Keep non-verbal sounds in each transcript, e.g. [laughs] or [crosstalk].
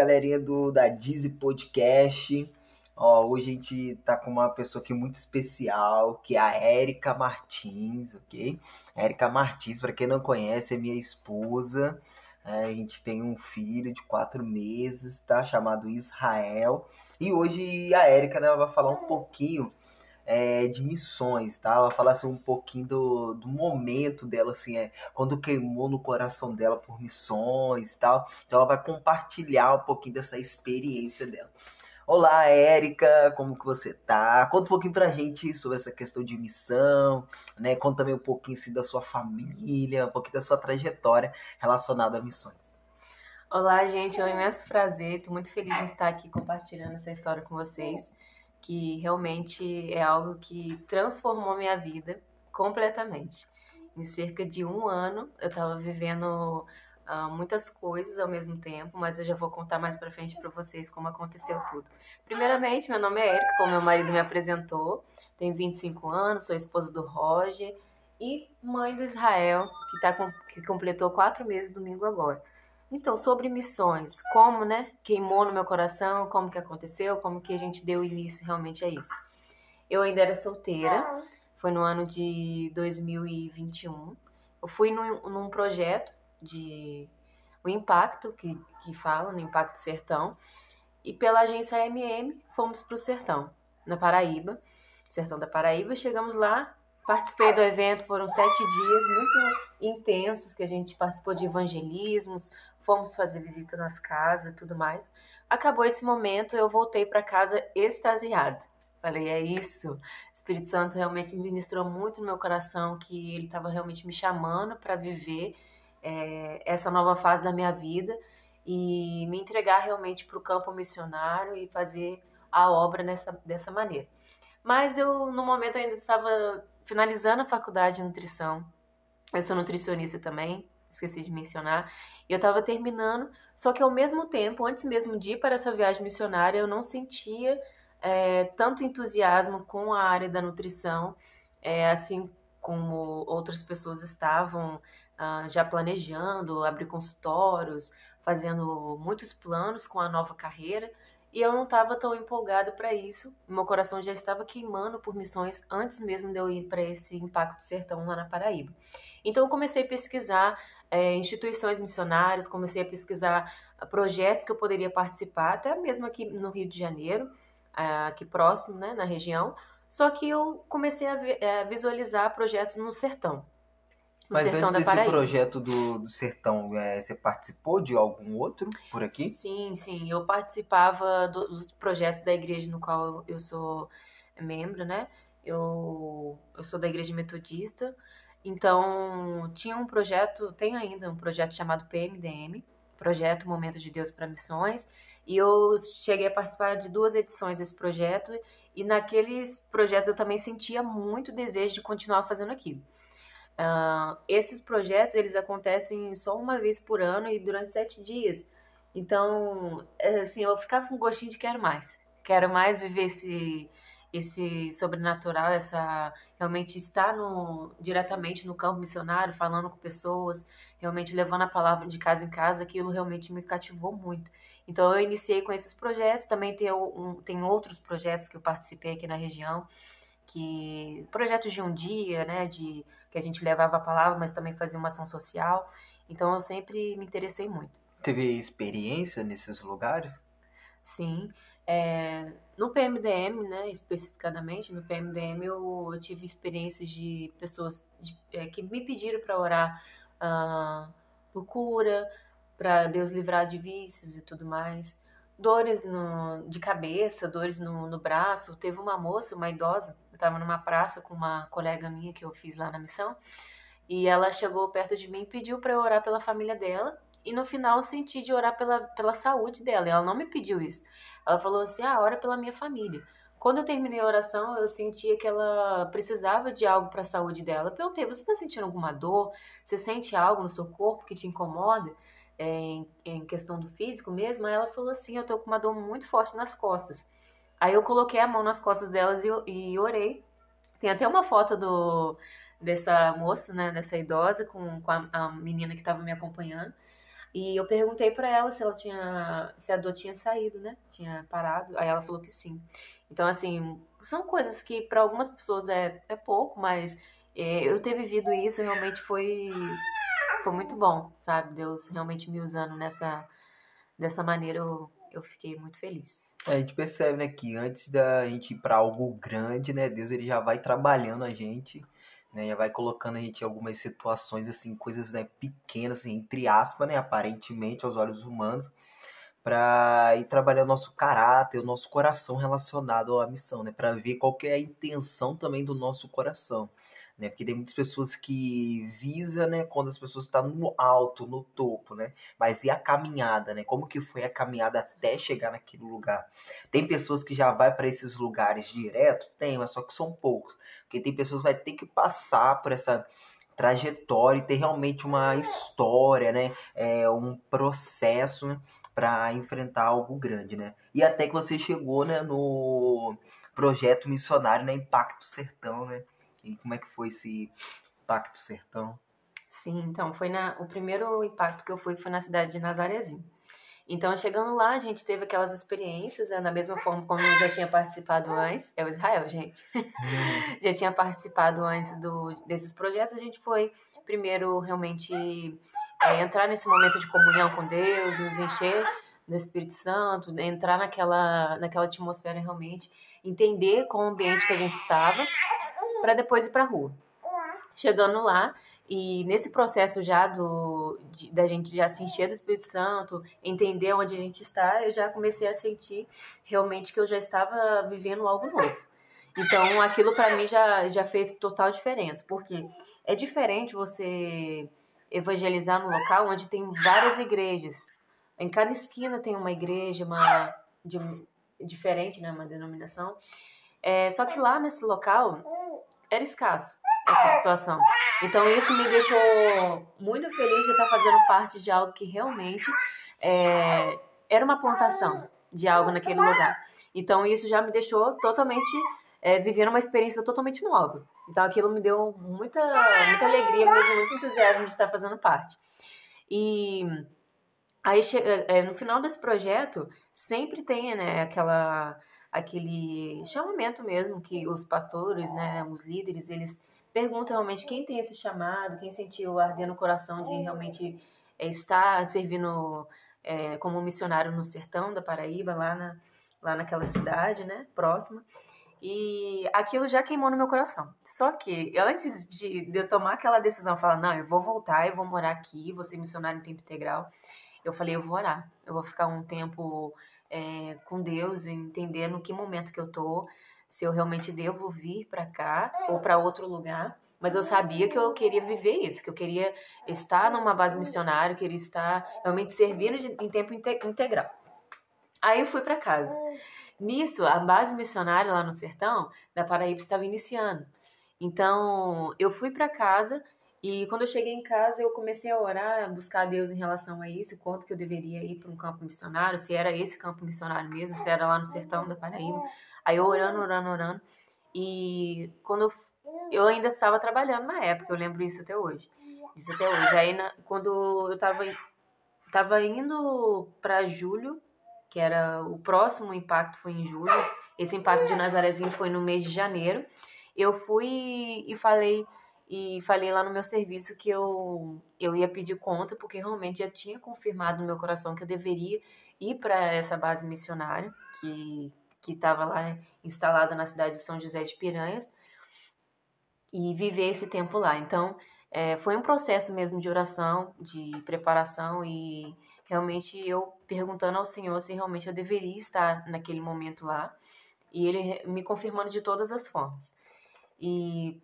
galerinha do da Dizzy Podcast. Ó, hoje a gente tá com uma pessoa aqui muito especial, que é a Érica Martins, ok? Érica Martins, para quem não conhece, é minha esposa. É, a gente tem um filho de quatro meses, tá? Chamado Israel. E hoje a Érica, né, ela vai falar um pouquinho é, de missões, tá? Ela fala assim, um pouquinho do, do momento dela, assim, é, quando queimou no coração dela por missões e tal. Então ela vai compartilhar um pouquinho dessa experiência dela. Olá, Érica, como que você tá? Conta um pouquinho pra gente sobre essa questão de missão, né? Conta também um pouquinho assim, da sua família, um pouquinho da sua trajetória relacionada a missões. Olá, gente, é um imenso prazer, estou muito feliz em estar aqui compartilhando essa história com vocês que realmente é algo que transformou minha vida completamente. Em cerca de um ano, eu estava vivendo uh, muitas coisas ao mesmo tempo, mas eu já vou contar mais para frente para vocês como aconteceu tudo. Primeiramente, meu nome é Erika, como meu marido me apresentou, tenho 25 anos, sou esposa do Roger e mãe do Israel, que, tá com, que completou quatro meses domingo agora. Então, sobre missões, como, né, queimou no meu coração, como que aconteceu, como que a gente deu início realmente a isso. Eu ainda era solteira, foi no ano de 2021. Eu fui num, num projeto de o Impacto, que, que fala, no Impacto Sertão, e pela agência MM fomos para o Sertão, na Paraíba, Sertão da Paraíba. Chegamos lá, participei do evento, foram sete dias muito intensos, que a gente participou de evangelismos, fomos fazer visita nas casas e tudo mais. Acabou esse momento, eu voltei para casa extasiada. Falei, é isso. O Espírito Santo realmente me ministrou muito no meu coração que ele estava realmente me chamando para viver é, essa nova fase da minha vida e me entregar realmente para o campo missionário e fazer a obra nessa, dessa maneira. Mas eu, no momento, ainda estava finalizando a faculdade de nutrição. Eu sou nutricionista também, esqueci de mencionar. Eu estava terminando, só que ao mesmo tempo, antes mesmo de ir para essa viagem missionária, eu não sentia é, tanto entusiasmo com a área da nutrição, é, assim como outras pessoas estavam ah, já planejando abrir consultórios, fazendo muitos planos com a nova carreira. E eu não estava tão empolgada para isso. Meu coração já estava queimando por missões antes mesmo de eu ir para esse Impacto Sertão lá na Paraíba. Então eu comecei a pesquisar é, instituições missionárias, comecei a pesquisar projetos que eu poderia participar, até mesmo aqui no Rio de Janeiro, aqui próximo, né, na região. Só que eu comecei a, é, visualizar projetos no sertão. Mas Sertão antes desse projeto do, do Sertão, é, você participou de algum outro por aqui? Sim, sim. Eu participava do, dos projetos da igreja no qual eu sou membro, né? Eu, eu sou da igreja metodista. Então, tinha um projeto, tem ainda um projeto chamado PMDM, Projeto Momento de Deus para Missões, e eu cheguei a participar de duas edições desse projeto, e naqueles projetos eu também sentia muito desejo de continuar fazendo aquilo. Uh, esses projetos eles acontecem só uma vez por ano e durante sete dias. Então, é, assim, eu ficava com gostinho de quero mais. Quero mais viver esse, esse sobrenatural, essa realmente estar no, diretamente no campo missionário, falando com pessoas, realmente levando a palavra de casa em casa, aquilo realmente me cativou muito. Então eu iniciei com esses projetos, também tem, um, tem outros projetos que eu participei aqui na região, que projetos de um dia, né, de que a gente levava a palavra, mas também fazia uma ação social. Então eu sempre me interessei muito. Teve experiência nesses lugares? Sim. É, no PMDM, né, especificadamente, no PMDM eu, eu tive experiências de pessoas de, é, que me pediram para orar uh, por cura, para Deus livrar de vícios e tudo mais. Dores no, de cabeça, dores no, no braço. Teve uma moça, uma idosa, estava numa praça com uma colega minha que eu fiz lá na missão, e ela chegou perto de mim e pediu para eu orar pela família dela, e no final eu senti de orar pela, pela saúde dela, e ela não me pediu isso. Ela falou assim: ah, ora pela minha família. Quando eu terminei a oração, eu sentia que ela precisava de algo para a saúde dela. Eu perguntei: você está sentindo alguma dor? Você sente algo no seu corpo que te incomoda? É, em, em, questão do físico mesmo? Aí ela falou assim: eu tô com uma dor muito forte nas costas. Aí eu coloquei a mão nas costas delas e, e orei. Tem até uma foto do dessa moça, né, dessa idosa com, com a, a menina que estava me acompanhando. E eu perguntei para ela se ela tinha, se a dor tinha saído, né? Tinha parado. Aí ela falou que sim. Então, assim, são coisas que para algumas pessoas é, é pouco, mas é, eu ter vivido isso realmente foi, foi muito bom, sabe? Deus realmente me usando nessa, dessa maneira, eu, eu fiquei muito feliz. É, a gente percebe, né, que antes da gente ir para algo grande, né, Deus ele já vai trabalhando a gente, né, já vai colocando a gente em algumas situações assim, coisas, né, pequenas, assim, entre aspas, né, aparentemente aos olhos humanos, para ir trabalhando nosso caráter, o nosso coração relacionado à missão, né, para ver qual é a intenção também do nosso coração né? Porque tem muitas pessoas que visa, né, quando as pessoas estão tá no alto, no topo, né? Mas e a caminhada, né? Como que foi a caminhada até chegar naquele lugar? Tem pessoas que já vai para esses lugares direto? Tem, mas só que são poucos. Porque tem pessoas que vai ter que passar por essa trajetória e ter realmente uma história, né? É um processo né? para enfrentar algo grande, né? E até que você chegou, né, no projeto missionário, né, Impacto Sertão, né? E como é que foi esse Impacto Sertão? Sim, então foi na o primeiro impacto que eu fui foi na cidade de Nazarezinho. Então, chegando lá, a gente teve aquelas experiências, né, da mesma forma como eu já tinha participado antes. É o Israel, gente. Hum. [laughs] já tinha participado antes do, desses projetos. A gente foi, primeiro, realmente é, entrar nesse momento de comunhão com Deus, nos encher do Espírito Santo, entrar naquela, naquela atmosfera realmente, entender com o ambiente que a gente estava para depois ir para rua. Chegando lá, e nesse processo já do, da gente já se encher do Espírito Santo, entender onde a gente está, eu já comecei a sentir realmente que eu já estava vivendo algo novo. Então, aquilo para mim já, já fez total diferença, porque é diferente você evangelizar num local onde tem várias igrejas. Em cada esquina tem uma igreja, uma de, diferente, né, uma denominação. É, só que lá nesse local era escasso essa situação. Então isso me deixou muito feliz de estar fazendo parte de algo que realmente é, era uma plantação de algo naquele lugar. Então isso já me deixou totalmente é, vivendo uma experiência totalmente nova. Então aquilo me deu muita, muita alegria, me deu muito entusiasmo de estar fazendo parte. E aí é, no final desse projeto sempre tem né, aquela aquele chamamento mesmo que os pastores, né, os líderes, eles perguntam realmente quem tem esse chamado, quem sentiu arder no coração de realmente é, estar servindo é, como missionário no sertão da Paraíba, lá, na, lá naquela cidade, né, próxima. E aquilo já queimou no meu coração. Só que antes de, de eu tomar aquela decisão, falar, não, eu vou voltar, eu vou morar aqui, vou ser missionário em tempo integral, eu falei, eu vou orar. Eu vou ficar um tempo é, com Deus, entender no que momento que eu tô, se eu realmente devo vir para cá ou para outro lugar. Mas eu sabia que eu queria viver isso, que eu queria estar numa base missionária, queria estar realmente servindo em tempo integral. Aí eu fui para casa. Nisso, a base missionária lá no sertão da Paraíba estava iniciando. Então, eu fui para casa e quando eu cheguei em casa, eu comecei a orar, buscar a Deus em relação a isso, quanto que eu deveria ir para um campo missionário, se era esse campo missionário mesmo, se era lá no sertão da Paraíba. Aí eu orando, orando, orando. E quando eu, eu ainda estava trabalhando na época, eu lembro isso até hoje. Isso até hoje. Aí na, quando eu estava tava indo para julho, que era o próximo impacto foi em julho. Esse impacto de Nazarezinho foi no mês de janeiro. Eu fui e falei e falei lá no meu serviço que eu, eu ia pedir conta, porque realmente já tinha confirmado no meu coração que eu deveria ir para essa base missionária, que estava lá instalada na cidade de São José de Piranhas, e viver esse tempo lá. Então, é, foi um processo mesmo de oração, de preparação, e realmente eu perguntando ao Senhor se realmente eu deveria estar naquele momento lá, e Ele me confirmando de todas as formas. E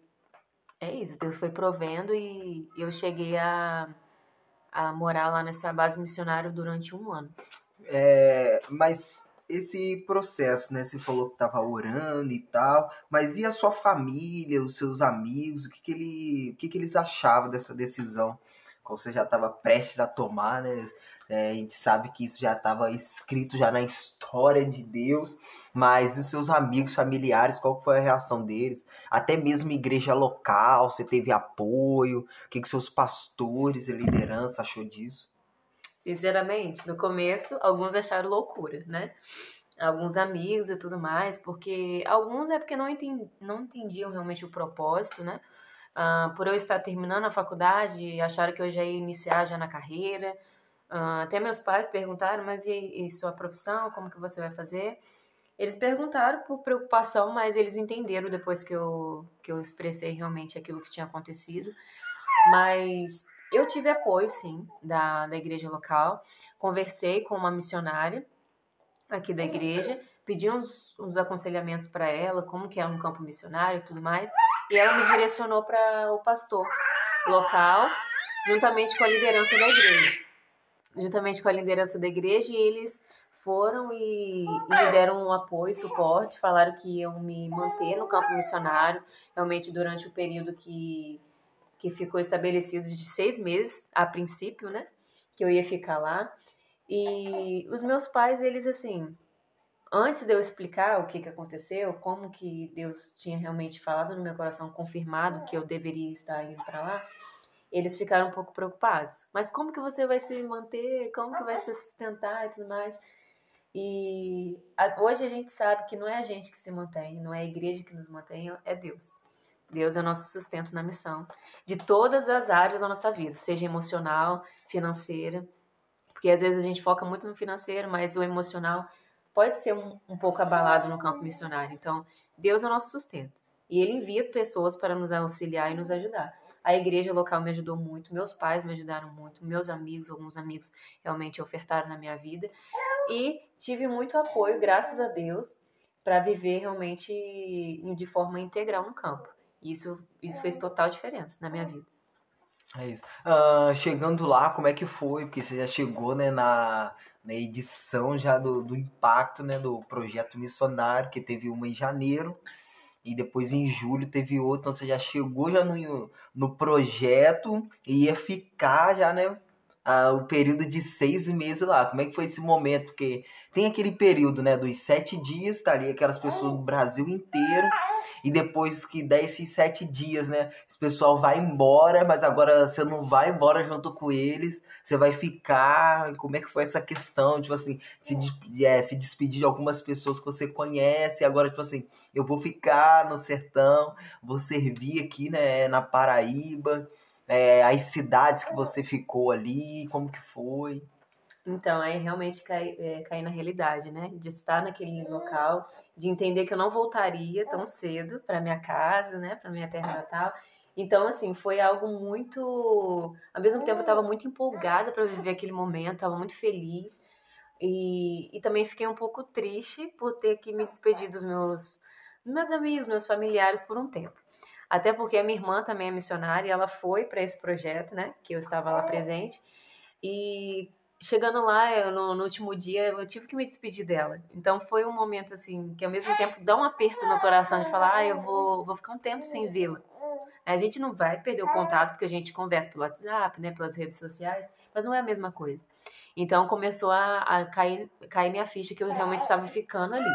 é isso, Deus foi provendo e eu cheguei a, a morar lá nessa base missionária durante um ano. É, mas esse processo, né? Você falou que estava orando e tal, mas e a sua família, os seus amigos, o que, que, ele, o que, que eles achavam dessa decisão? Qual você já estava prestes a tomar, né? É, a gente sabe que isso já estava escrito já na história de Deus, mas os seus amigos, familiares, qual foi a reação deles? Até mesmo igreja local, você teve apoio? O que, que seus pastores e liderança achou disso? Sinceramente, no começo, alguns acharam loucura, né? Alguns amigos e tudo mais, porque alguns é porque não, entendi, não entendiam realmente o propósito, né? Uh, por eu estar terminando a faculdade, acharam que eu já ia iniciar já na carreira. Uh, até meus pais perguntaram, mas e, e, sua profissão, como que você vai fazer? Eles perguntaram por preocupação, mas eles entenderam depois que eu, que eu expressei realmente aquilo que tinha acontecido. Mas eu tive apoio, sim, da, da igreja local. Conversei com uma missionária aqui da igreja, pedi uns, uns aconselhamentos para ela, como que é um campo missionário e tudo mais. E ela me direcionou para o pastor local, juntamente com a liderança da igreja. Juntamente com a liderança da igreja, e eles foram e, e me deram um apoio, suporte, falaram que iam me manter no campo missionário, realmente durante o período que, que ficou estabelecido de seis meses, a princípio, né? Que eu ia ficar lá. E os meus pais, eles assim, antes de eu explicar o que, que aconteceu, como que Deus tinha realmente falado no meu coração, confirmado que eu deveria estar indo para lá, eles ficaram um pouco preocupados. Mas como que você vai se manter? Como que vai se sustentar e tudo mais? E a, hoje a gente sabe que não é a gente que se mantém, não é a igreja que nos mantém, é Deus. Deus é o nosso sustento na missão, de todas as áreas da nossa vida, seja emocional, financeira, porque às vezes a gente foca muito no financeiro, mas o emocional pode ser um, um pouco abalado no campo missionário. Então, Deus é o nosso sustento. E Ele envia pessoas para nos auxiliar e nos ajudar. A igreja local me ajudou muito, meus pais me ajudaram muito, meus amigos, alguns amigos realmente ofertaram na minha vida. E tive muito apoio, graças a Deus, para viver realmente de forma integral no campo. Isso, isso fez total diferença na minha vida. É isso. Uh, chegando lá, como é que foi? Porque você já chegou né, na, na edição já do, do impacto né, do projeto missionário, que teve uma em janeiro e depois em julho teve outra, então você já chegou já no, no projeto e ia ficar já, né, o período de seis meses lá. Como é que foi esse momento? Porque tem aquele período, né, dos sete dias, tá ali aquelas pessoas do Brasil inteiro, e depois que dá esses sete dias, né, esse pessoal vai embora, mas agora você não vai embora junto com eles, você vai ficar. Como é que foi essa questão, tipo assim, se, é, se despedir de algumas pessoas que você conhece, e agora, tipo assim, eu vou ficar no sertão, vou servir aqui, né, na Paraíba é, as cidades que você ficou ali, como que foi? Então, aí realmente cair é, cai na realidade, né? De estar naquele local, de entender que eu não voltaria tão cedo para minha casa, né? Para minha terra natal. Então, assim, foi algo muito. Ao mesmo tempo, eu estava muito empolgada para viver aquele momento, estava muito feliz. E, e também fiquei um pouco triste por ter que me despedir dos meus, meus amigos, meus familiares por um tempo. Até porque a minha irmã também é missionária e ela foi para esse projeto, né? Que eu estava lá presente. E chegando lá, eu, no, no, último dia, eu tive que me despedir dela. Então foi um momento assim que ao mesmo tempo dá um aperto no coração de falar, ah, eu vou, vou ficar um tempo sem vê-la. A gente não vai perder o contato porque a gente conversa pelo WhatsApp, né, pelas redes sociais, mas não é a mesma coisa. Então começou a, a cair, cair minha ficha que eu realmente estava ficando ali.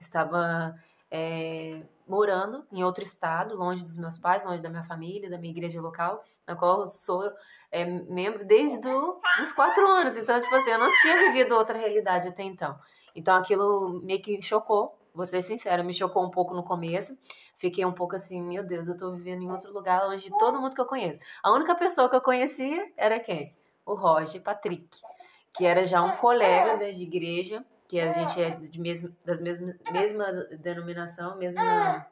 Estava é, morando em outro estado, longe dos meus pais, longe da minha família, da minha igreja local, na qual eu sou é, membro desde do, os quatro anos. Então, tipo assim, eu não tinha vivido outra realidade até então. Então, aquilo me que chocou, vou ser sincera, me chocou um pouco no começo. Fiquei um pouco assim, meu Deus, eu tô vivendo em outro lugar longe de todo mundo que eu conheço. A única pessoa que eu conhecia era quem? O Roger Patrick, que era já um colega né, de igreja que a gente é de mesmo, das mesmas mesma denominação, mesma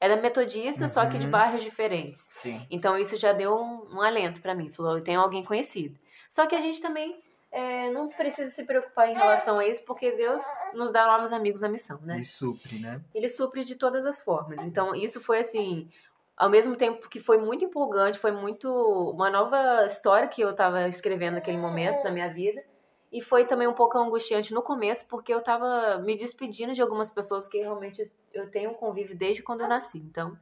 é da metodista, uhum. só que de uhum. bairros diferentes. Sim. Então isso já deu um, um alento para mim. Falou, eu tenho alguém conhecido. Só que a gente também é, não precisa se preocupar em relação a isso, porque Deus nos dá novos amigos na missão, né? Ele supre, né? Ele supre de todas as formas. Então isso foi assim, ao mesmo tempo que foi muito empolgante, foi muito uma nova história que eu estava escrevendo naquele momento da minha vida. E foi também um pouco angustiante no começo, porque eu tava me despedindo de algumas pessoas que realmente eu tenho um convívio desde quando eu nasci. Então,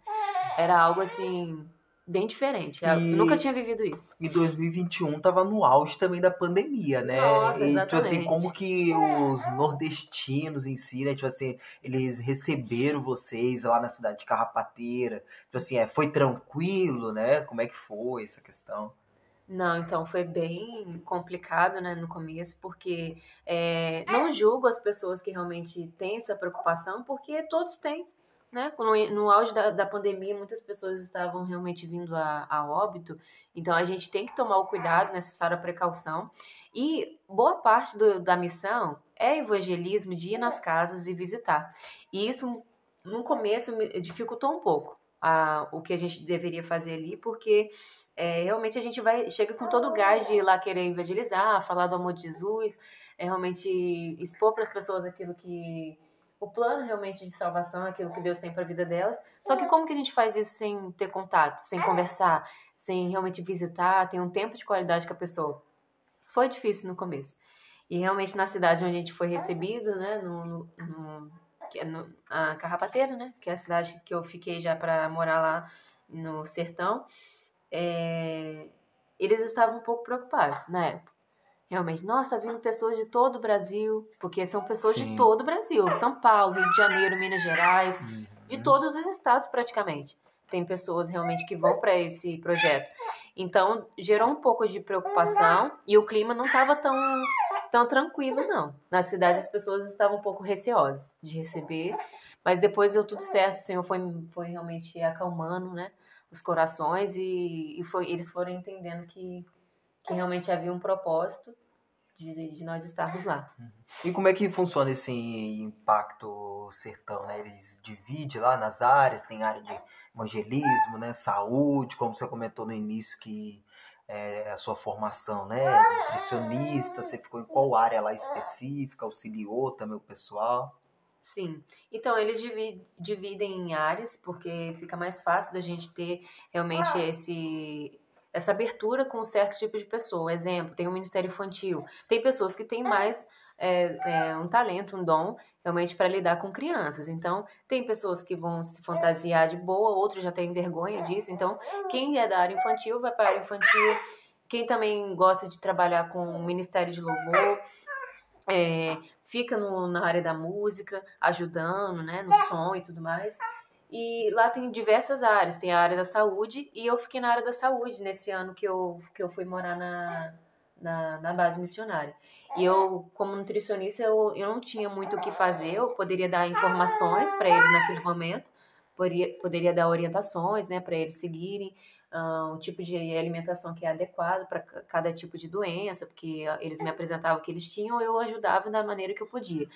era algo assim bem diferente. Eu e, nunca tinha vivido isso. E 2021 tava no auge também da pandemia, né? Nossa, e tipo assim, como que os nordestinos em si, né, tipo assim, eles receberam vocês lá na cidade de Carrapateira. Tipo assim, é, foi tranquilo, né? Como é que foi essa questão? Não, então foi bem complicado, né, no começo, porque é, não julgo as pessoas que realmente têm essa preocupação, porque todos têm, né? No, no auge da, da pandemia, muitas pessoas estavam realmente vindo a, a óbito, então a gente tem que tomar o cuidado necessário, a precaução. E boa parte do, da missão é evangelismo de ir nas casas e visitar. E isso, no começo, me dificultou um pouco a, o que a gente deveria fazer ali, porque é, realmente a gente vai chega com todo o gás de ir lá querer evangelizar, falar do amor de Jesus, é realmente expor para as pessoas aquilo que o plano realmente de salvação, aquilo que Deus tem para a vida delas. Só que como que a gente faz isso sem ter contato, sem conversar, sem realmente visitar, ter um tempo de qualidade com a pessoa? Foi difícil no começo. E realmente na cidade onde a gente foi recebido, né, no, no, no, é a Carrapateira, né, que é a cidade que eu fiquei já para morar lá no sertão, é, eles estavam um pouco preocupados na época. Realmente, nossa, vindo pessoas de todo o Brasil, porque são pessoas Sim. de todo o Brasil, São Paulo, Rio de Janeiro, Minas Gerais, uhum. de todos os estados praticamente. Tem pessoas realmente que vão para esse projeto. Então, gerou um pouco de preocupação e o clima não estava tão, tão tranquilo, não. Na cidade, as pessoas estavam um pouco receosas de receber, mas depois deu tudo certo, o Senhor foi, foi realmente acalmando, né? Os corações e, e foi, eles foram entendendo que, que realmente havia um propósito de, de nós estarmos lá. E como é que funciona esse impacto sertão, né? Eles dividem lá nas áreas, tem área de evangelismo, né? Saúde, como você comentou no início que é, a sua formação, né? Nutricionista, você ficou em qual área lá específica, auxiliou também o pessoal? Sim. Então, eles dividem em áreas, porque fica mais fácil da gente ter realmente esse, essa abertura com um certo tipo de pessoa. Exemplo, tem o um Ministério Infantil. Tem pessoas que têm mais é, é, um talento, um dom, realmente para lidar com crianças. Então, tem pessoas que vão se fantasiar de boa, outros já têm vergonha disso. Então, quem é da área infantil vai para a área infantil. Quem também gosta de trabalhar com o Ministério de Louvor, é, fica no, na área da música, ajudando, né, no som e tudo mais. E lá tem diversas áreas, tem a área da saúde e eu fiquei na área da saúde nesse ano que eu, que eu fui morar na, na, na base missionária. E eu, como nutricionista, eu, eu não tinha muito o que fazer, eu poderia dar informações para eles naquele momento, poderia, poderia dar orientações, né, para eles seguirem, uh, o tipo de alimentação que é adequado para cada tipo de doença, porque eles me apresentavam o que eles tinham, eu ajudava da maneira que eu podia.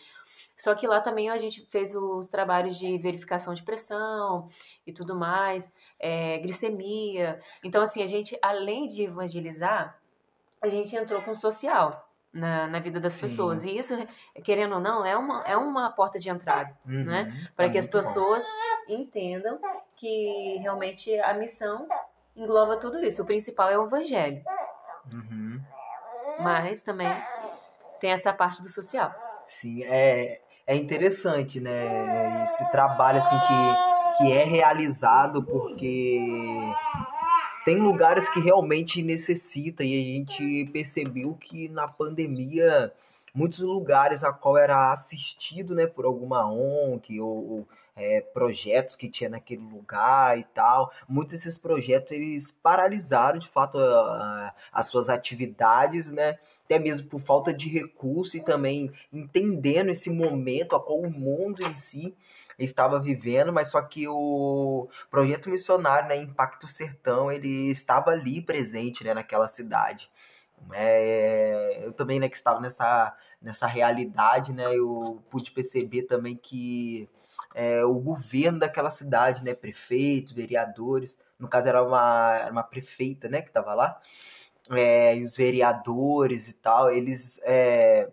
Só que lá também a gente fez os trabalhos de verificação de pressão e tudo mais, é, glicemia. Então, assim, a gente, além de evangelizar, a gente entrou com social na, na vida das Sim. pessoas. E isso, querendo ou não, é uma, é uma porta de entrada, uhum, né? Para é que as pessoas bom. entendam que realmente a missão engloba tudo isso. O principal é o evangelho. Uhum. Mas também tem essa parte do social. Sim, é, é interessante, né? Esse trabalho assim que, que é realizado porque tem lugares que realmente necessita e a gente percebeu que na pandemia muitos lugares a qual era assistido né, por alguma ONG ou, é, projetos que tinha naquele lugar e tal. Muitos desses projetos eles paralisaram de fato a, a, as suas atividades, né? Até mesmo por falta de recurso e também entendendo esse momento a qual o mundo em si estava vivendo, mas só que o projeto missionário, né, Impacto Sertão, ele estava ali presente, né, naquela cidade. É, eu também, né, que estava nessa, nessa realidade, né, eu pude perceber também que é, o governo daquela cidade, né, prefeitos, vereadores, no caso era uma, era uma prefeita, né, que estava lá, é, e os vereadores e tal, eles é,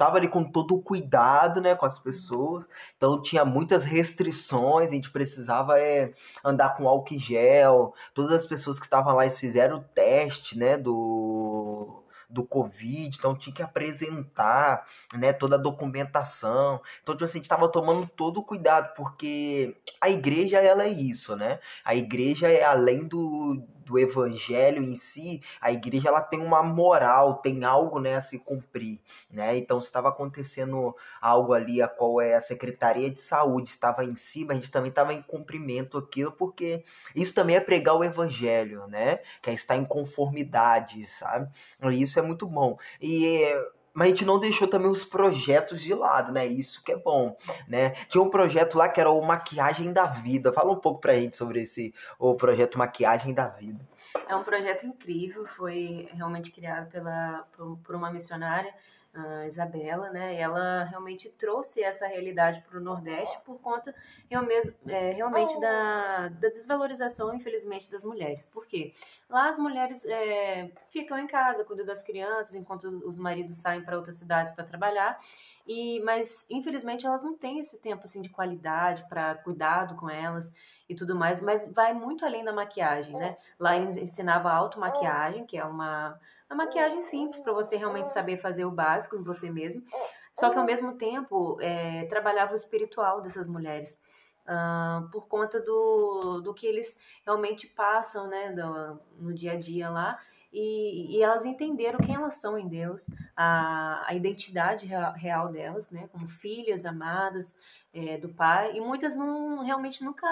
tava ali com todo o cuidado, né, com as pessoas. Então tinha muitas restrições, a gente precisava é, andar com álcool gel. Todas as pessoas que estavam lá eles fizeram o teste, né, do do Covid, então tinha que apresentar, né, toda a documentação. Então, tipo assim, a gente estava tomando todo o cuidado, porque a igreja, ela é isso, né? A igreja é além do, do evangelho em si, a igreja ela tem uma moral, tem algo né, a se cumprir, né? Então se estava acontecendo algo ali a qual é a Secretaria de Saúde estava em cima, a gente também estava em cumprimento aquilo, porque isso também é pregar o evangelho, né? Que é estar em conformidade, sabe? E isso é muito bom. E mas a gente não deixou também os projetos de lado, né? Isso que é bom, né? Tinha um projeto lá que era o Maquiagem da Vida. Fala um pouco pra gente sobre esse o projeto Maquiagem da Vida. É um projeto incrível, foi realmente criado pela, por, por uma missionária a Isabela, né? Ela realmente trouxe essa realidade para o Nordeste por conta é, realmente da, da desvalorização, infelizmente, das mulheres. Por quê? Lá as mulheres é, ficam em casa, cuidam das crianças, enquanto os maridos saem para outras cidades para trabalhar. E, mas infelizmente elas não têm esse tempo assim de qualidade para cuidado com elas e tudo mais, mas vai muito além da maquiagem, né? Lá ensinava automaquiagem, que é uma a maquiagem simples para você realmente saber fazer o básico em você mesmo. Só que ao mesmo tempo é, trabalhava o espiritual dessas mulheres. Uh, por conta do, do que eles realmente passam né, do, no dia a dia lá. E, e, elas entenderam quem elas são em Deus, a, a identidade real, real delas, né, como filhas amadas é, do Pai, e muitas não realmente nunca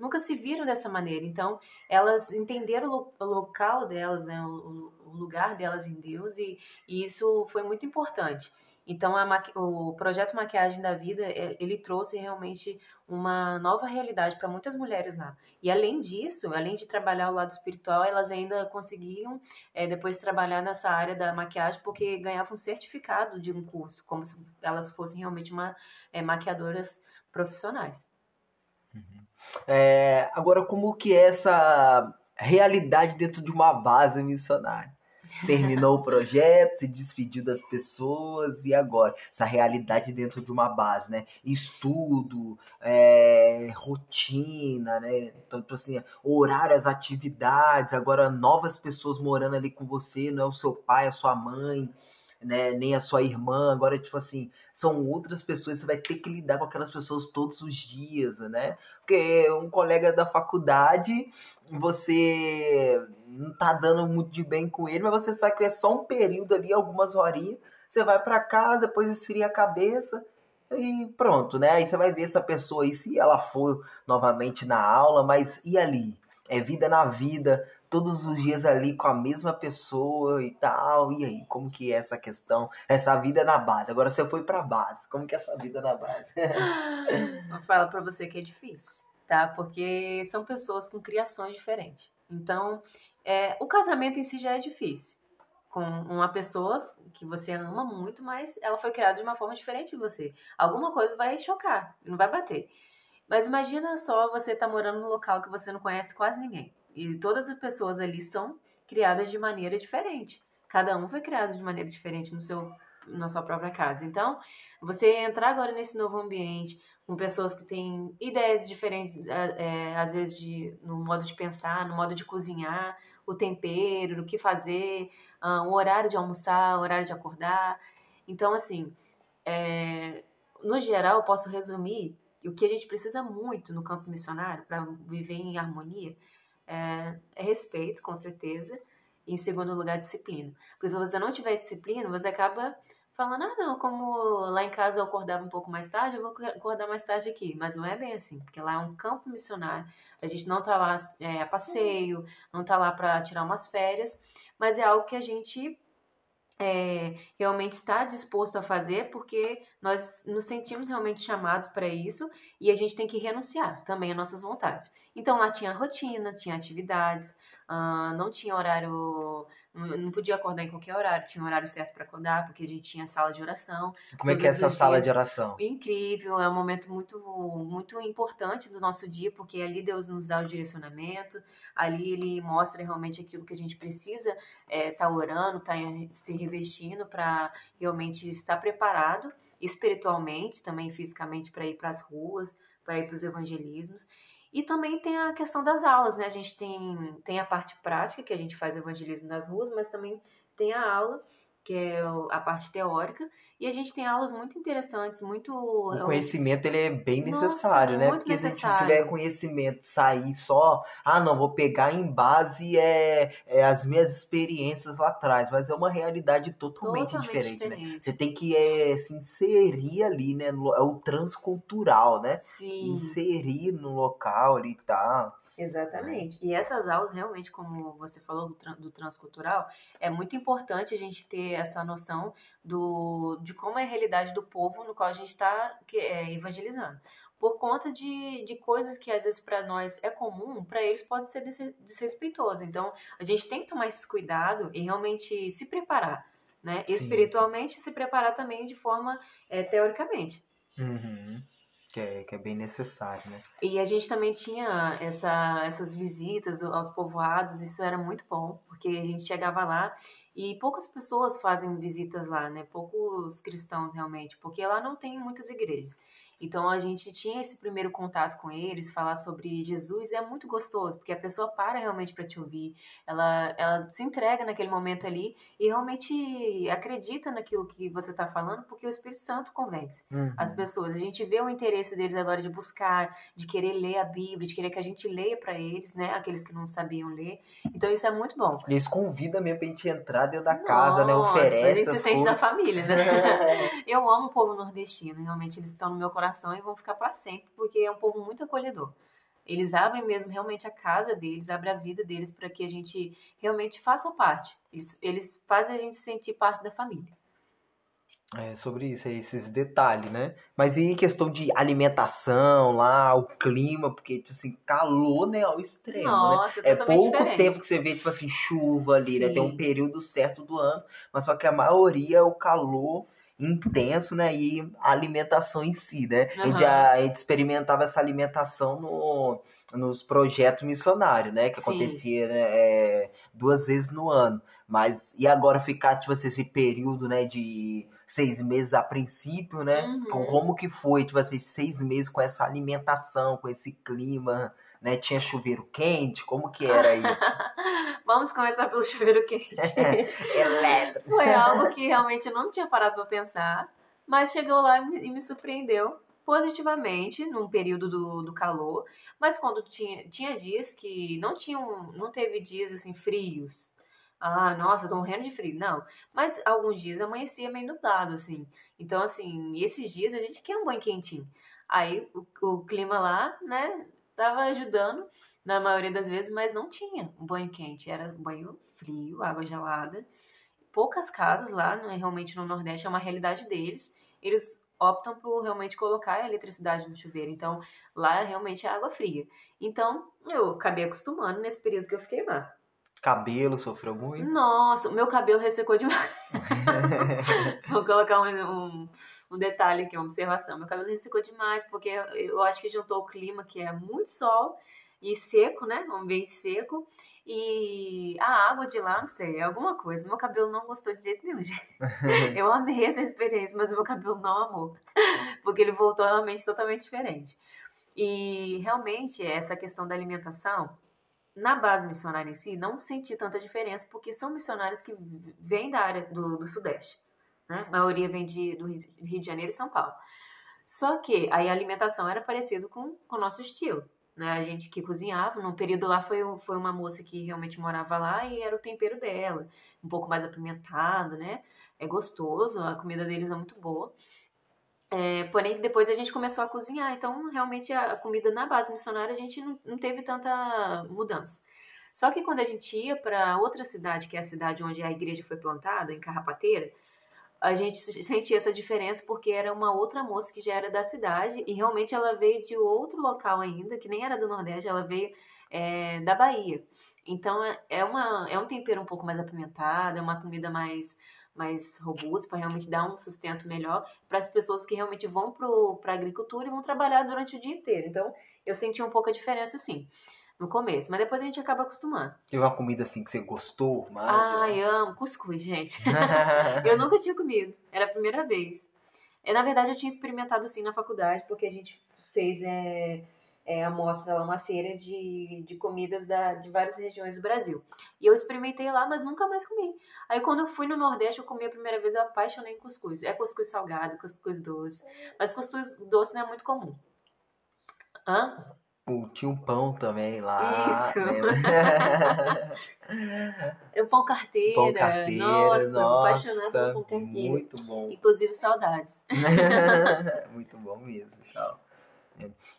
nunca se viram dessa maneira. Então, elas entenderam o, local delas, né, o, lugar delas em Deus, e, e isso foi muito importante. Então, o projeto Maquiagem da Vida, é, ele trouxe realmente uma nova realidade para muitas mulheres lá. E além disso, além de trabalhar o lado espiritual, elas ainda conseguiam é, depois trabalhar nessa área da maquiagem, porque ganhavam um certificado de um curso, como se elas fossem realmente uma, é, maquiadoras profissionais. Uhum. É, agora, como que é essa realidade dentro de uma base missionária? Terminou o [laughs] projeto, se despediu das pessoas e agora? Essa realidade dentro de uma base, né? Estudo, é, rotina, né? Então, tipo assim, horário, as atividades, agora novas pessoas morando ali com você, não é o seu pai, a sua mãe né, nem a sua irmã. Agora, tipo assim, são outras pessoas, você vai ter que lidar com aquelas pessoas todos os dias, né? Porque um colega da faculdade, você não tá dando muito de bem com ele, mas você sabe que é só um período ali, algumas horinhas. Você vai para casa, depois esfria a cabeça e pronto, né? Aí você vai ver essa pessoa aí, se ela for novamente na aula, mas e ali? É vida na vida, todos os dias ali com a mesma pessoa e tal. E aí, como que é essa questão? Essa vida na base. Agora você foi pra base. Como que é essa vida na base? [laughs] Vou falar pra você que é difícil, tá? Porque são pessoas com criações diferentes. Então, é, o casamento em si já é difícil. Com uma pessoa que você ama muito, mas ela foi criada de uma forma diferente de você. Alguma coisa vai chocar, não vai bater. Mas imagina só você tá morando num local que você não conhece quase ninguém. E todas as pessoas ali são criadas de maneira diferente. Cada um foi criado de maneira diferente no seu, na sua própria casa. Então, você entrar agora nesse novo ambiente, com pessoas que têm ideias diferentes, é, às vezes, de, no modo de pensar, no modo de cozinhar, o tempero, o que fazer, uh, o horário de almoçar, o horário de acordar. Então, assim, é, no geral, eu posso resumir o que a gente precisa muito no campo missionário para viver em harmonia é, é respeito, com certeza, e em segundo lugar, disciplina. Porque se você não tiver disciplina, você acaba falando, ah, não, como lá em casa eu acordava um pouco mais tarde, eu vou acordar mais tarde aqui. Mas não é bem assim, porque lá é um campo missionário. A gente não tá lá é, a passeio, não tá lá para tirar umas férias, mas é algo que a gente é, realmente está disposto a fazer, porque nós nos sentimos realmente chamados para isso e a gente tem que renunciar também às nossas vontades. Então lá tinha rotina, tinha atividades, uh, não tinha horário, não podia acordar em qualquer horário, tinha um horário certo para acordar, porque a gente tinha sala de oração. Como é que é essa sala de oração? Incrível, é um momento muito, muito importante do nosso dia, porque ali Deus nos dá o direcionamento, ali Ele mostra realmente aquilo que a gente precisa estar é, tá orando, estar tá se revestindo para realmente estar preparado espiritualmente, também fisicamente para ir para as ruas, para ir para os evangelismos. E também tem a questão das aulas, né? A gente tem, tem a parte prática, que a gente faz evangelismo nas ruas, mas também tem a aula que é a parte teórica, e a gente tem aulas muito interessantes, muito... O conhecimento, ele é bem necessário, Nossa, né? Porque se a gente necessário. tiver conhecimento, sair só, ah, não, vou pegar em base é, é, as minhas experiências lá atrás, mas é uma realidade totalmente, Totalmente diferente, né? diferente. Você tem que é, se inserir ali, né? É o transcultural, né? Sim. Inserir no local ali e tal. Exatamente. E essas aulas, realmente, como você falou do, tran- do transcultural, é muito importante a gente ter essa noção do, de como é a realidade do povo no qual a gente está evangelizando. Por conta de, de coisas que às vezes para nós é comum, para eles pode ser desre- desrespeitoso. Então, a gente tem que tomar esse cuidado e realmente se preparar, né? Sim. Espiritualmente, se preparar também de forma eh, teoricamente. Uhum. Que, é, que é bem necessário, né? E a gente também tinha essa, essas visitas aos povoados, isso era muito bom, porque a gente chegava lá e poucas pessoas fazem visitas lá, né? Poucos cristãos realmente, porque lá não tem muitas igrejas. Então a gente tinha esse primeiro contato com eles, falar sobre Jesus, é muito gostoso, porque a pessoa para realmente para te ouvir, ela, ela se entrega naquele momento ali e realmente acredita naquilo que você está falando, porque o Espírito Santo convence Uhum. as pessoas. A gente vê o interesse deles agora de buscar, de querer ler a Bíblia, de querer que a gente leia para eles, né? Aqueles que não sabiam ler. Então isso é muito bom. E eles convidam mesmo pra gente entrar dentro da casa, né? Oferece A gente se sente da família, né? [laughs] Eu amo o povo nordestino, realmente eles estão no meu coração e vão ficar para sempre, porque é um povo muito acolhedor. Eles abrem mesmo realmente a casa deles, abrem a vida deles para que a gente realmente faça parte. Eles, eles fazem a gente se sentir parte da família. É sobre isso, é esses detalhes, né? Mas e questão de alimentação lá, o clima, porque, tipo assim, calor, né, ao extremo, né? Nossa, É totalmente pouco diferente. tempo que você vê, tipo assim, chuva ali, né? Tem um Sim. período certo do ano, mas só que a maioria é o calor intenso, né? E a alimentação em si, né? A, gente, a gente experimentava essa alimentação no, nos projetos missionários, né? Que Sim. acontecia né, é, duas vezes no ano. Mas e agora ficar, tipo assim, esse período, né, de seis meses a princípio, né? Uhum. Com- Como que foi, tipo assim, seis meses com essa alimentação, com esse clima, né? Tinha chuveiro quente? Como que era isso? [laughs] Vamos começar pelo chuveiro quente. [laughs] Elétrico. Foi algo que realmente eu não tinha parado para pensar, mas chegou lá e me, surpreendeu positivamente num período do, do calor, mas quando tinha, tinha dias que não tinham, não teve dias assim frios. Ah, nossa, tô morrendo de frio. Não, mas alguns dias amanhecia meio nublado assim. Então assim, esses dias a gente quer um banho quentinho. Aí o, o clima lá, né, tava ajudando na maioria das vezes, mas não tinha um banho quente, era banho frio, água gelada poucas casas lá, né, realmente no Nordeste é uma realidade deles. Eles optam por realmente colocar a eletricidade no chuveiro. Então, lá realmente é água fria. Então, eu acabei acostumando nesse período que eu fiquei lá. Cabelo sofreu muito? Nossa, o meu cabelo ressecou demais. [laughs] Vou colocar um, um, um detalhe aqui, uma observação. Meu cabelo ressecou demais, porque eu acho que juntou o clima, que é muito sol e seco, né? Um ambiente seco. E a água de lá, não sei, é alguma coisa. Meu cabelo não gostou de jeito nenhum, gente. [laughs] Eu amei essa experiência, mas meu cabelo não amou. [laughs] Porque ele voltou realmente totalmente diferente. E realmente, essa questão da alimentação, na base missionária em si, não senti tanta diferença, porque são missionários que vêm da área do, do Sudeste. Né? A maioria vem de, do Rio de Janeiro e São Paulo. Só que aí a alimentação era parecida com, com o nosso estilo. Né? A gente que cozinhava, num período lá foi, foi uma moça que realmente morava lá e era o tempero dela, um pouco mais apimentado, né? É gostoso, a comida deles é muito boa. É, porém, depois a gente começou a cozinhar, então realmente a comida na base missionária a gente não, não teve tanta mudança. Só que quando a gente ia para outra cidade, que é a cidade onde a igreja foi plantada, em Carrapateira, a gente sentia essa diferença porque era uma outra moça que já era da cidade e realmente ela veio de outro local ainda, que nem era do Nordeste, ela veio é, da Bahia. Então é, uma, é um tempero um pouco mais apimentado, é uma comida mais mais robusta para realmente dar um sustento melhor para as pessoas que realmente vão para a agricultura e vão trabalhar durante o dia inteiro. Então, eu senti um pouco a diferença, assim, no começo. Mas depois a gente acaba acostumando. Teve uma comida assim que você gostou mais? Ai, amo cuscuz, gente. [laughs] eu nunca tinha comido. Era a primeira vez. É, na verdade, eu tinha experimentado, sim, na faculdade, porque a gente fez... É... é, a mostra lá, uma feira de, de comidas da, de várias regiões do Brasil. E eu experimentei lá, mas nunca mais comi. Aí quando eu fui no Nordeste, eu comi a primeira vez, eu apaixonei em cuscuz. É cuscuz salgado, cuscuz doce. Mas cuscuz doce não é muito comum. Hã? tinha um pão também lá. Isso. o [laughs] pão carteira. Pão carteira. Nossa, nossa apaixonada pelo pão carteira. Muito bom. Inclusive saudades. [laughs] muito bom mesmo. Tal.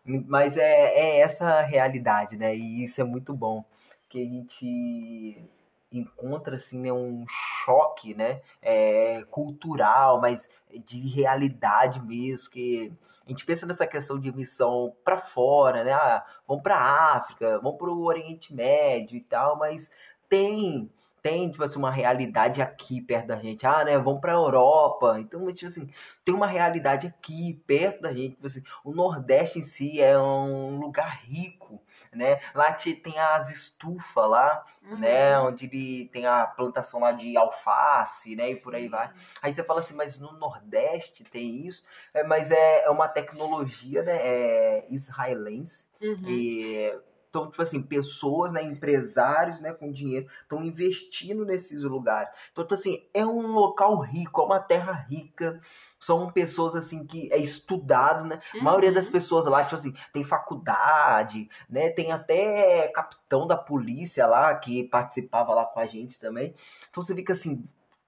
Mas é, é essa realidade, né? E isso é muito bom. Que a gente encontra assim né, um choque né é, cultural mas de realidade mesmo que a gente pensa nessa questão de missão para fora né ah, vamos para África vamos para o Oriente Médio e tal mas tem tem, tipo assim, uma realidade aqui perto da gente. Ah, né, vamos pra Europa. Então, tipo assim, tem uma realidade aqui perto da gente. Tipo assim, o Nordeste em si é um lugar rico, né? Lá tem as estufas lá, né, uhum. né? Onde ele tem a plantação lá de alface, né? E Sim. por aí vai. Aí você fala assim, mas no Nordeste tem isso. É, mas é, é uma tecnologia, né? É israelense. Uhum. E então, tipo assim, pessoas, né, empresários, né, com dinheiro, estão investindo nesses lugares. Então, tipo assim, é um local rico, é uma terra rica. São pessoas, assim, que é estudado, né? Uhum. A maioria das uhum. pessoas lá, tipo assim, tem faculdade, né? Tem até capitão da polícia lá, que participava lá com a gente também. Então, você fica assim,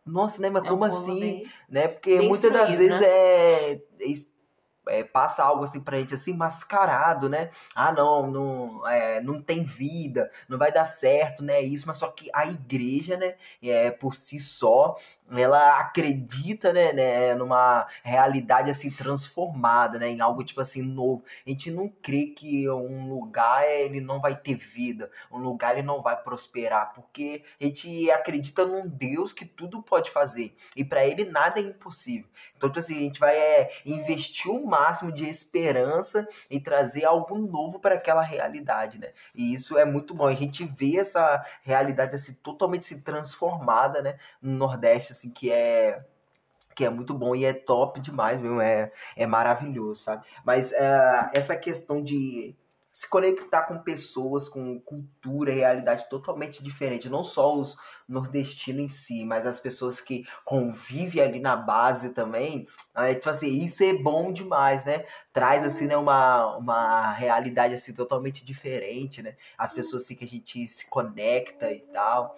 nossa, né? Mas é como assim? Bem, né? Porque muitas das vezes né? é é, passa algo assim pra gente assim mascarado, né? Ah, não, não, é, não tem vida, não vai dar certo, né? Isso, mas só que a igreja, né, é, por si só, ela acredita, né, né, numa realidade assim transformada, né, em algo tipo assim novo. A gente não crê que um lugar ele não vai ter vida, um lugar ele não vai prosperar, porque a gente acredita num Deus que tudo pode fazer e para ele nada é impossível. Então, tipo assim, a gente vai é, investir o máximo de esperança e trazer algo novo para aquela realidade, né? E isso é muito bom. A gente vê essa realidade assim totalmente se transformada, né, no Nordeste assim, que é que é muito bom e é top demais mesmo, é, é maravilhoso, sabe? Mas uh, essa questão de se conectar com pessoas com cultura e realidade totalmente diferente, não só os nordestinos em si, mas as pessoas que convivem ali na base também, é, tipo assim, isso é bom demais, né? Traz assim, né, uma, uma realidade assim totalmente diferente, né? As pessoas assim que a gente se conecta e tal.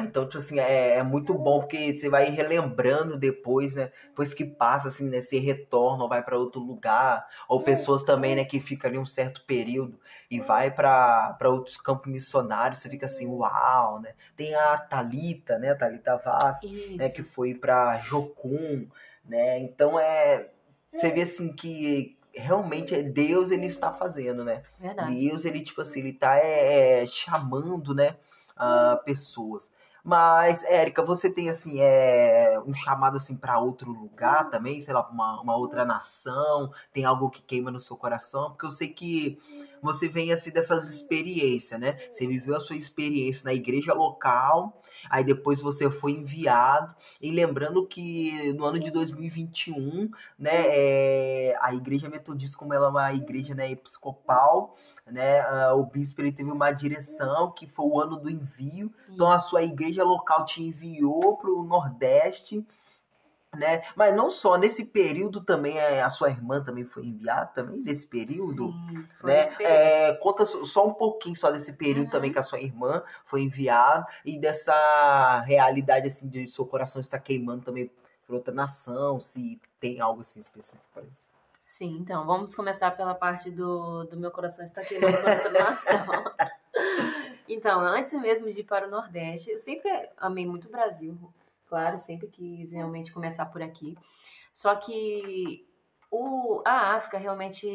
Então, tipo assim, é, é, muito bom porque você vai relembrando depois, né? Depois que passa, assim, né? Você retorna ou vai para outro lugar. Ou pessoas também, né? Que fica ali um certo período e vai para outros campos missionários. Você fica assim, uau, né? Tem a Talita, né? A Talita Vaz, né? Que foi para Jocum, né? Então, é... Você vê, assim, que realmente é Deus ele está fazendo, né? Verdade. Deus, ele, tipo assim, ele tá é, chamando, né? Uh, pessoas. Mas, Érica, você tem assim, é, um chamado assim para outro lugar também, sei lá, uma, uma outra nação? Tem algo que queima no seu coração? Porque eu sei que você vem assim dessas experiências, né? Você viveu a sua experiência na igreja local, aí depois você foi enviado. E lembrando que no ano de 2021, né, é, a igreja metodista, como ela é uma igreja né, episcopal, né, o bispo ele teve uma direção que foi o ano do envio. Então a sua igreja local te enviou para o Nordeste né? Mas não só nesse período também é, a sua irmã também foi enviada também nesse período, Sim, né? Período. É, conta só um pouquinho só desse período uhum. também que a sua irmã foi enviada e dessa realidade assim de seu coração estar queimando também por outra nação, se tem algo assim específico para isso. Sim, então vamos começar pela parte do, do meu coração estar queimando por outra nação. [laughs] então, antes mesmo de ir para o Nordeste, eu sempre amei muito o Brasil claro, sempre quis realmente começar por aqui. Só que o, a África realmente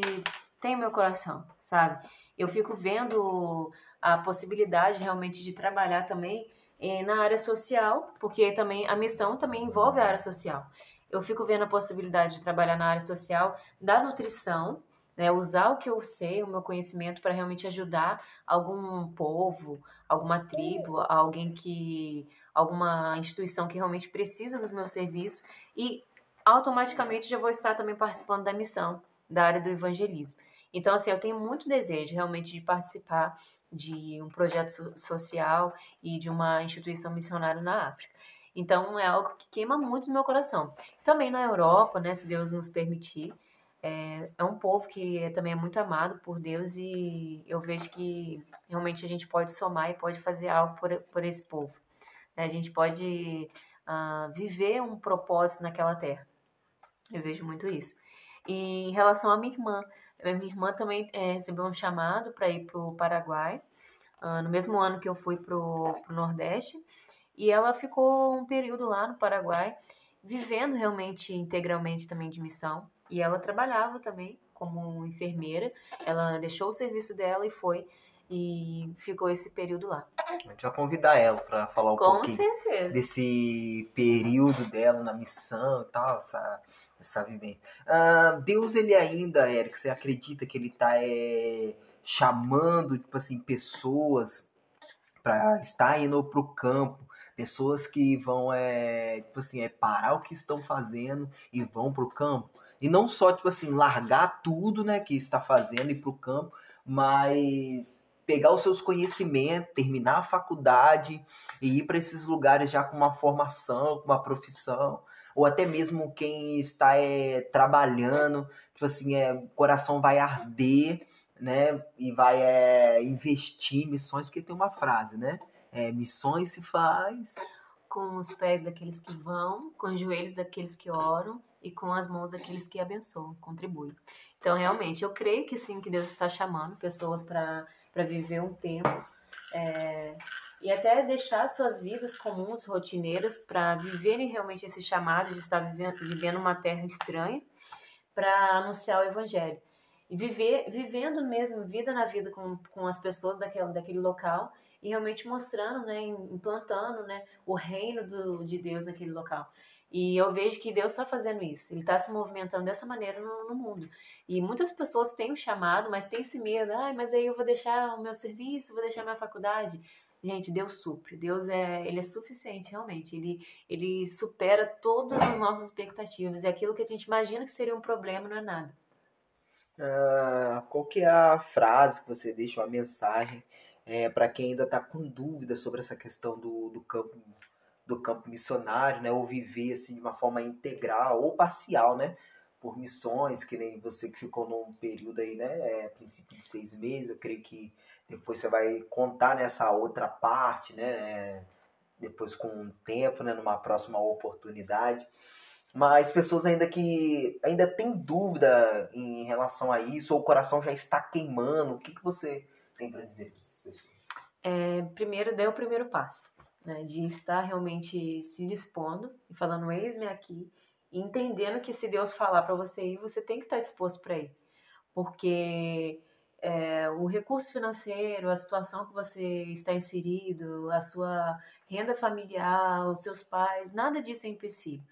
tem meu coração, sabe? Eu fico vendo a possibilidade realmente de trabalhar também eh, na área social, porque também a missão também envolve a área social. Eu fico vendo a possibilidade de trabalhar na área social da nutrição, né, usar o que eu sei, o meu conhecimento para realmente ajudar algum povo, alguma tribo, alguém que alguma instituição que realmente precisa dos meus serviços e automaticamente já vou estar também participando da missão da área do evangelismo. Então, assim, eu tenho muito desejo realmente de participar de um projeto social e de uma instituição missionária na África. Então, é algo que queima muito no meu coração. Também na Europa, né, se Deus nos permitir, é, é um povo que é, também é muito amado por Deus e eu vejo que realmente a gente pode somar e pode fazer algo por, por esse povo. Né? A gente pode uh, viver um propósito naquela terra. Eu vejo muito isso. E em relação à minha irmã, minha irmã também é, recebeu um chamado para ir para o Paraguai, uh, no mesmo ano que eu fui para o Nordeste, e ela ficou um período lá no Paraguai, vivendo realmente integralmente também de missão. E ela trabalhava também como enfermeira. Ela deixou o serviço dela e foi e ficou esse período lá. A gente vai convidar ela para falar um Com pouquinho certeza. desse período dela na missão e tal, essa, essa vivência. Ah, Deus, ele ainda, Eric, você acredita que ele está é, chamando, tipo assim, pessoas para estar indo para o campo, pessoas que vão, é, tipo assim, é parar o que estão fazendo e vão para o campo? E não só, tipo assim, largar tudo, né, que está fazendo e ir pro campo, mas pegar os seus conhecimentos, terminar a faculdade e ir para esses lugares já com uma formação, com uma profissão, ou até mesmo quem está é, trabalhando, tipo assim, é, o coração vai arder, né, e vai é, investir em missões, porque tem uma frase, né, é, missões se faz com os pés daqueles que vão, com os joelhos daqueles que oram e com as mãos daqueles que abençoam, contribuem. Então, realmente, eu creio que sim, que Deus está chamando pessoas para viver um tempo é, e até deixar suas vidas comuns, rotineiras, para viverem realmente esse chamado de estar vivendo, vivendo uma terra estranha para anunciar o Evangelho. E viver, vivendo mesmo, vida na vida com, com as pessoas daquele, daquele local e realmente mostrando, né, implantando né, o reino do, de Deus naquele local. E eu vejo que Deus está fazendo isso, Ele está se movimentando dessa maneira no, no, mundo. E muitas pessoas têm o chamado, mas têm esse medo, ah, mas aí eu vou deixar o meu serviço, vou deixar minha faculdade. Gente, Deus supre, Deus é, ele é suficiente realmente, ele, ele supera todas as nossas expectativas, e aquilo que a gente imagina que seria um problema não é nada. Ah, qual que é a frase que você deixa, uma mensagem é, para quem ainda está com dúvida sobre essa questão do, do campo do campo missionário, né, ou viver assim de uma forma integral ou parcial, né, por missões, que nem você que ficou num período aí, né, é, a princípio de seis meses, eu creio que depois você vai contar nessa outra parte, né, é, depois com o tempo, né, numa próxima oportunidade. Mas pessoas ainda que ainda têm dúvida em relação a isso, ou o coração já está queimando, o que, que você tem para dizer para essas pessoas? É, primeiro, dê o primeiro passo né, de estar realmente se dispondo e falando, eis-me aqui, e entendendo que se Deus falar para você ir, você tem que estar disposto para ir. Porque é, o recurso financeiro, a situação que você está inserido, a sua renda familiar, os seus pais, nada disso é impossível.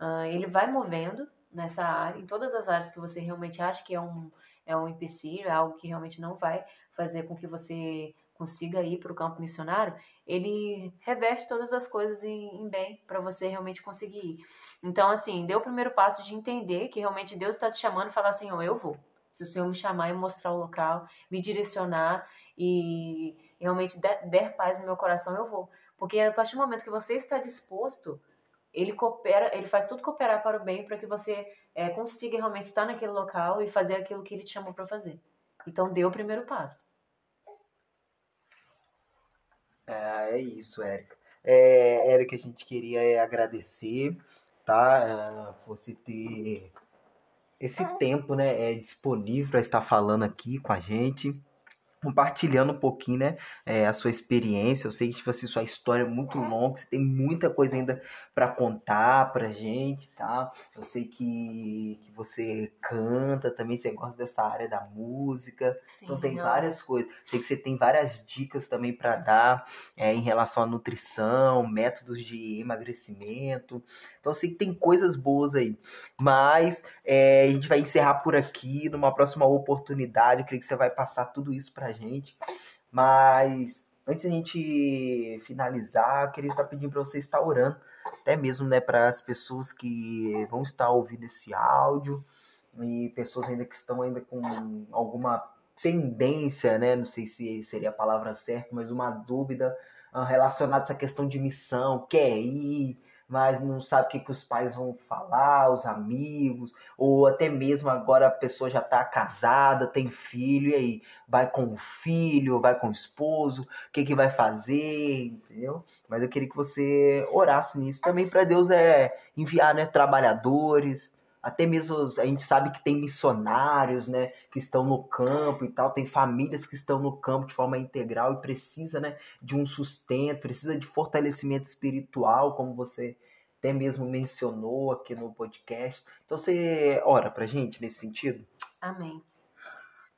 Uh, ele vai movendo nessa área, em todas as áreas que você realmente acha que é um, é um empecilho, é algo que realmente não vai fazer com que você consiga ir para o campo missionário, ele reverte todas as coisas em, em bem para você realmente conseguir ir. Então, assim, dê o primeiro passo de entender que realmente Deus está te chamando e falar assim: oh, eu vou. Se o Senhor me chamar e mostrar o local, me direcionar e realmente der, der paz no meu coração, eu vou. Porque a partir do momento que você está disposto, ele coopera, ele faz tudo cooperar para o bem para que você é, consiga realmente estar naquele local e fazer aquilo que ele te chamou para fazer. Então, dê o primeiro passo. É, é isso, Érica. É, Érica, a gente queria é, agradecer, tá? É, você ter esse tempo, né, é, disponível para estar falando aqui com a gente compartilhando um pouquinho, né, é, a sua experiência. Eu sei que, tipo assim, sua história é muito longa, você tem muita coisa ainda para contar pra gente, tá? Eu sei que, que você canta também, você gosta dessa área da música. Sim, então tem várias coisas. Sei que você tem várias dicas também para dar é, em relação à nutrição, métodos de emagrecimento. Então eu sei que tem coisas boas aí. Mas é, a gente vai encerrar por aqui, numa próxima oportunidade. Eu creio que você vai passar tudo isso pra gente. Mas antes da gente finalizar, queria estar pedindo para você estar orando, até mesmo né, para as pessoas que vão estar ouvindo esse áudio, e pessoas ainda que estão ainda com alguma tendência, né? Não sei se seria a palavra certa, mas uma dúvida uh, relacionada a essa questão de missão, quer ir, mas não sabe o que, que os pais vão falar, os amigos, ou até mesmo agora a pessoa já está casada, tem filho, e aí vai com o filho, vai com o esposo, o que, que vai fazer, entendeu? Mas eu queria que você orasse nisso também para Deus é enviar né, trabalhadores, até mesmo a gente sabe que tem missionários, né, que estão no campo e tal, tem famílias que estão no campo de forma integral e precisa, né, de um sustento, precisa de fortalecimento espiritual, como você até mesmo mencionou aqui no podcast. Então você ora pra gente nesse sentido? Amém.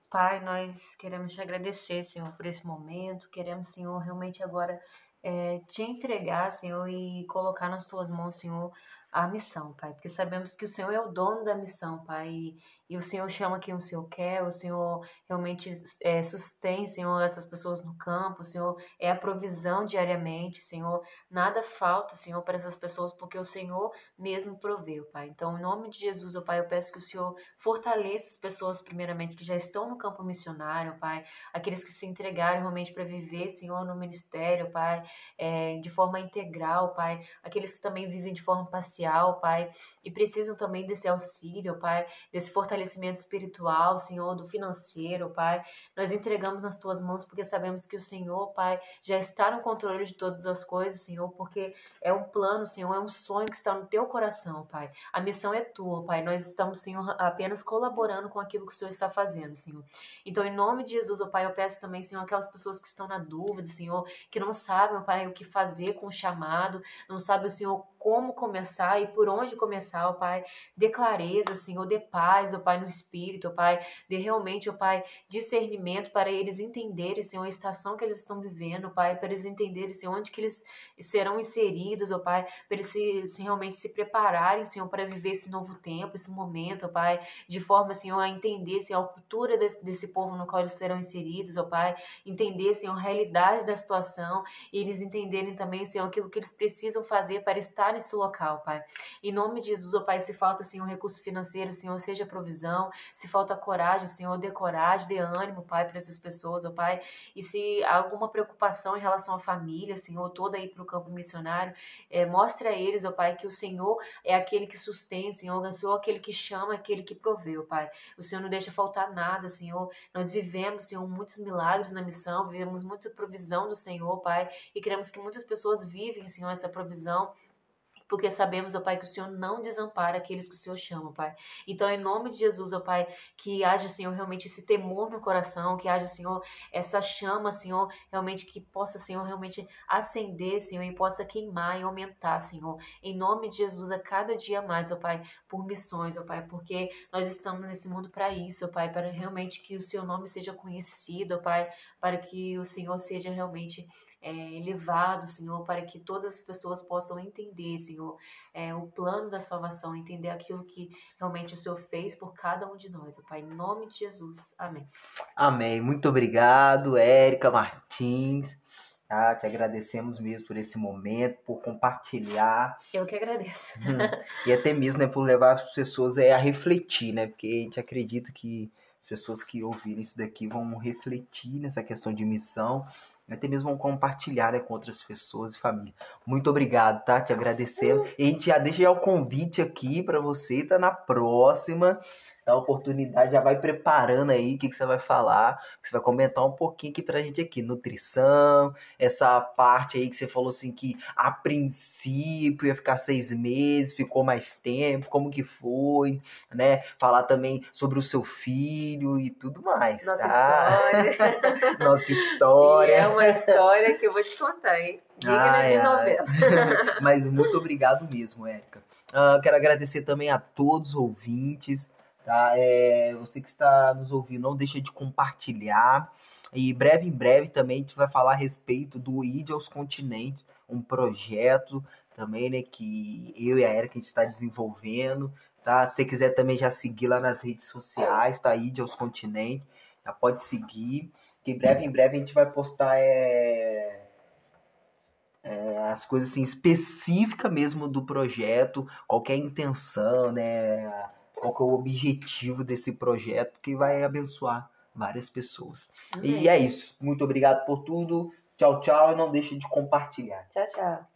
Pai, nós queremos te agradecer, Senhor, por esse momento. Queremos, Senhor, realmente agora é, te entregar, Senhor, e colocar nas tuas mãos, Senhor, a missão, Pai, porque sabemos que o Senhor é o dono da missão, Pai, e o Senhor chama quem o Senhor quer, o Senhor realmente é, sustém, Senhor, essas pessoas no campo, o Senhor é a provisão diariamente, Senhor, nada falta, Senhor, para essas pessoas, porque o Senhor mesmo proveu, Pai. Então, em nome de Jesus, ó Pai, eu peço que o Senhor fortaleça as pessoas, primeiramente, que já estão no campo missionário, Pai, aqueles que se entregaram realmente para viver, Senhor, no ministério, Pai, é, de forma integral, Pai, aqueles que também vivem de forma parcial, Pai, e precisam também desse auxílio, Pai, desse fortalecimento fortalecimento espiritual, Senhor, do financeiro, Pai. Nós entregamos nas tuas mãos porque sabemos que o Senhor, Pai, já está no controle de todas as coisas, Senhor, porque é um plano, Senhor, é um sonho que está no teu coração, Pai. A missão é tua, Pai. Nós estamos, Senhor, apenas colaborando com aquilo que o Senhor está fazendo, Senhor. Então, em nome de Jesus, ó Pai, eu peço também, Senhor, aquelas pessoas que estão na dúvida, Senhor, que não sabem, Pai, o que fazer com o chamado, não sabem, Senhor, como começar e por onde começar, ó Pai. Dê clareza, Senhor, dê paz, ó Pai, no espírito, ó Pai. Dê realmente, ó Pai, discernimento para eles entenderem, Senhor, a estação que eles estão vivendo, ó Pai, para eles entenderem, Senhor, onde que eles serão inseridos, ó Pai, para eles se, realmente se prepararem, Senhor, para viver esse novo tempo, esse momento, ó Pai, de forma, Senhor, a entender, Senhor, a cultura desse, desse povo no qual eles serão inseridos, ó Pai, entender, Senhor, a realidade da situação e eles entenderem também, Senhor, aquilo que eles precisam fazer para estar nesse local, Pai. Em nome de Jesus, ó Pai, se falta, Senhor, recurso financeiro, Senhor, seja provisão. Se falta coragem, Senhor, dê coragem, dê ânimo, Pai, para essas pessoas, ó Pai. E se há alguma preocupação em relação à família, Senhor, toda aí para o campo missionário, é, mostre a eles, ó Pai, que o Senhor é aquele que sustém, Senhor, o Senhor é aquele que chama, aquele que proveu, Pai. O Senhor não deixa faltar nada, Senhor. Nós vivemos, Senhor, muitos milagres na missão, vivemos muita provisão do Senhor, Pai, e queremos que muitas pessoas vivem, Senhor, essa provisão porque sabemos, ó Pai, que o Senhor não desampara aqueles que o Senhor chama, Pai. Então, em nome de Jesus, ó Pai, que haja, Senhor, realmente esse temor no coração, que haja, Senhor, essa chama, Senhor, realmente que possa, Senhor, realmente acender, Senhor, e possa queimar e aumentar, Senhor. Em nome de Jesus, a cada dia mais, ó Pai, por missões, ó Pai, porque nós estamos nesse mundo para isso, ó Pai, para realmente que o Seu nome seja conhecido, ó Pai, para que o Senhor seja realmente é, elevado, Senhor, para que todas as pessoas possam entender, Senhor, é, o plano da salvação, entender aquilo que realmente o Senhor fez por cada um de nós, Pai, em nome de Jesus. Amém. Amém. Muito obrigado, Érica Martins. Ah, te agradecemos mesmo por esse momento, por compartilhar. Eu que agradeço. Hum. e até mesmo né, por levar as pessoas é, a refletir, né? Porque a gente acredita que as pessoas que ouvirem isso daqui vão refletir nessa questão de missão até mesmo vão compartilhar né, com outras pessoas e família. Muito obrigado, tá? Te agradecendo. E a gente já deixa já o convite aqui para você, tá na próxima a oportunidade, já vai preparando aí o que, que você vai falar, que você vai comentar um pouquinho aqui pra gente aqui, nutrição, essa parte aí que você falou assim que a princípio ia ficar seis meses, ficou mais tempo, como que foi, né? Falar também sobre o seu filho e tudo mais, Nossa tá? história. [laughs] Nossa história. E é uma história que eu vou te contar, hein? Digna Ai, de ai. novela. [laughs] Mas muito obrigado mesmo, Érica. Ah, quero agradecer também a todos os ouvintes, tá? É, você que está nos ouvindo, não deixa de compartilhar. E breve em breve também a gente vai falar a respeito do ID aos Continentes, um projeto também, né, que eu e a Erika a gente está desenvolvendo, tá? Se você quiser também já seguir lá nas redes sociais, tá? ID aos Continentes, já pode seguir, que breve em breve a gente vai postar é, é, as coisas assim específicas mesmo do projeto, qualquer intenção, né? Qual que é o objetivo desse projeto que vai abençoar várias pessoas. Amém. E é isso. Muito obrigado por tudo. Tchau, tchau. E não deixe de compartilhar. Tchau, tchau.